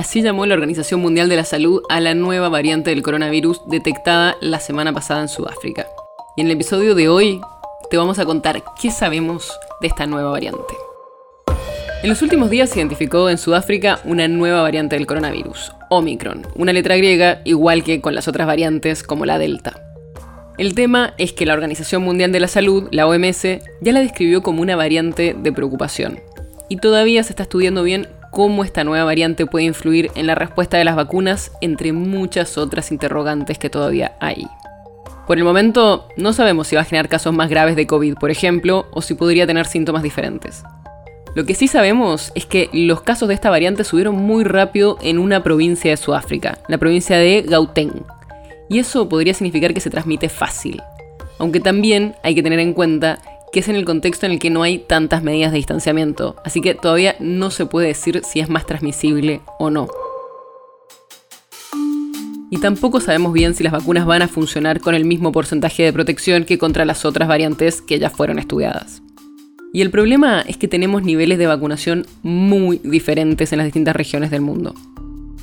Así llamó la Organización Mundial de la Salud a la nueva variante del coronavirus detectada la semana pasada en Sudáfrica. Y en el episodio de hoy te vamos a contar qué sabemos de esta nueva variante. En los últimos días se identificó en Sudáfrica una nueva variante del coronavirus, Omicron, una letra griega igual que con las otras variantes como la Delta. El tema es que la Organización Mundial de la Salud, la OMS, ya la describió como una variante de preocupación. Y todavía se está estudiando bien cómo esta nueva variante puede influir en la respuesta de las vacunas, entre muchas otras interrogantes que todavía hay. Por el momento, no sabemos si va a generar casos más graves de COVID, por ejemplo, o si podría tener síntomas diferentes. Lo que sí sabemos es que los casos de esta variante subieron muy rápido en una provincia de Sudáfrica, la provincia de Gauteng. Y eso podría significar que se transmite fácil. Aunque también hay que tener en cuenta que es en el contexto en el que no hay tantas medidas de distanciamiento, así que todavía no se puede decir si es más transmisible o no. Y tampoco sabemos bien si las vacunas van a funcionar con el mismo porcentaje de protección que contra las otras variantes que ya fueron estudiadas. Y el problema es que tenemos niveles de vacunación muy diferentes en las distintas regiones del mundo.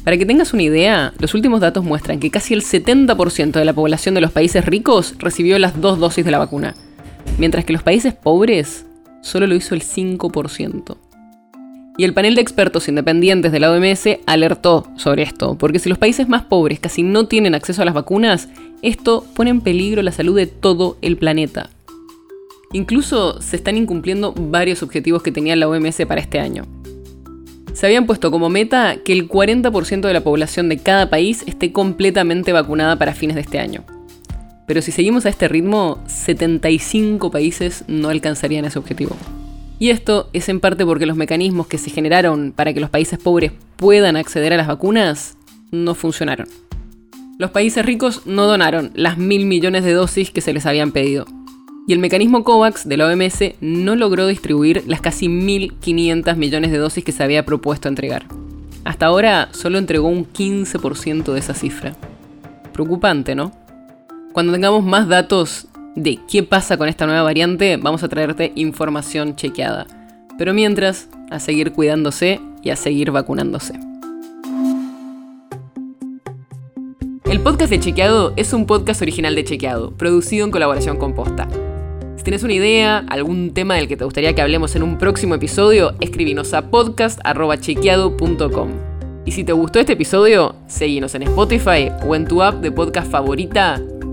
Para que tengas una idea, los últimos datos muestran que casi el 70% de la población de los países ricos recibió las dos dosis de la vacuna, mientras que los países pobres solo lo hizo el 5%. Y el panel de expertos independientes de la OMS alertó sobre esto, porque si los países más pobres casi no tienen acceso a las vacunas, esto pone en peligro la salud de todo el planeta. Incluso se están incumpliendo varios objetivos que tenía la OMS para este año. Se habían puesto como meta que el 40% de la población de cada país esté completamente vacunada para fines de este año. Pero si seguimos a este ritmo, 75 países no alcanzarían ese objetivo. Y esto es en parte porque los mecanismos que se generaron para que los países pobres puedan acceder a las vacunas no funcionaron. Los países ricos no donaron las mil millones de dosis que se les habían pedido. Y el mecanismo COVAX de la OMS no logró distribuir las casi 1.500 millones de dosis que se había propuesto entregar. Hasta ahora solo entregó un 15% de esa cifra. Preocupante, ¿no? Cuando tengamos más datos de qué pasa con esta nueva variante, vamos a traerte información chequeada. Pero mientras, a seguir cuidándose y a seguir vacunándose. El podcast de Chequeado es un podcast original de Chequeado, producido en colaboración con Posta. Si tienes una idea, algún tema del que te gustaría que hablemos en un próximo episodio, escribinos a podcast.chequeado.com. Y si te gustó este episodio, seguinos en Spotify o en tu app de podcast favorita